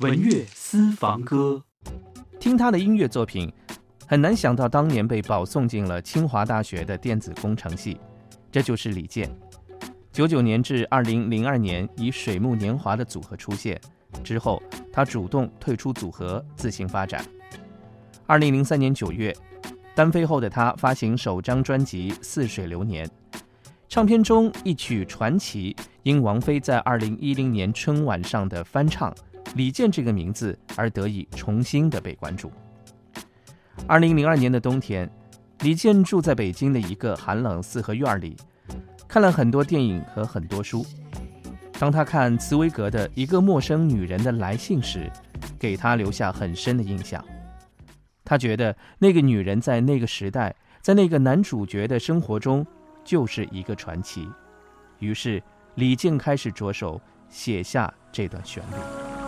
文乐私房歌，听他的音乐作品，很难想到当年被保送进了清华大学的电子工程系，这就是李健。九九年至二零零二年以水木年华的组合出现之后，他主动退出组合，自行发展。二零零三年九月，单飞后的他发行首张专辑《似水流年》，唱片中一曲《传奇》因王菲在二零一零年春晚上的翻唱。李健这个名字而得以重新的被关注。二零零二年的冬天，李健住在北京的一个寒冷四合院里，看了很多电影和很多书。当他看茨威格的《一个陌生女人的来信》时，给他留下很深的印象。他觉得那个女人在那个时代，在那个男主角的生活中，就是一个传奇。于是，李健开始着手写下这段旋律。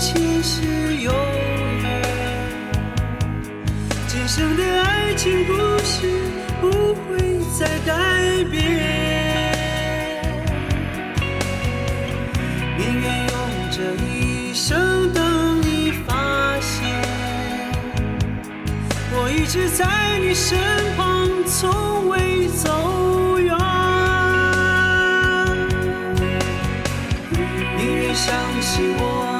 前世有远今生的爱情故事不会再改变。宁愿用这一生等你发现我一直在你身旁从未走远。宁愿相信我。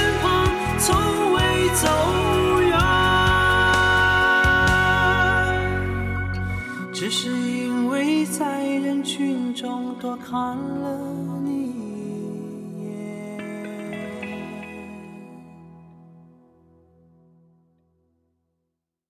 人群中多看了你。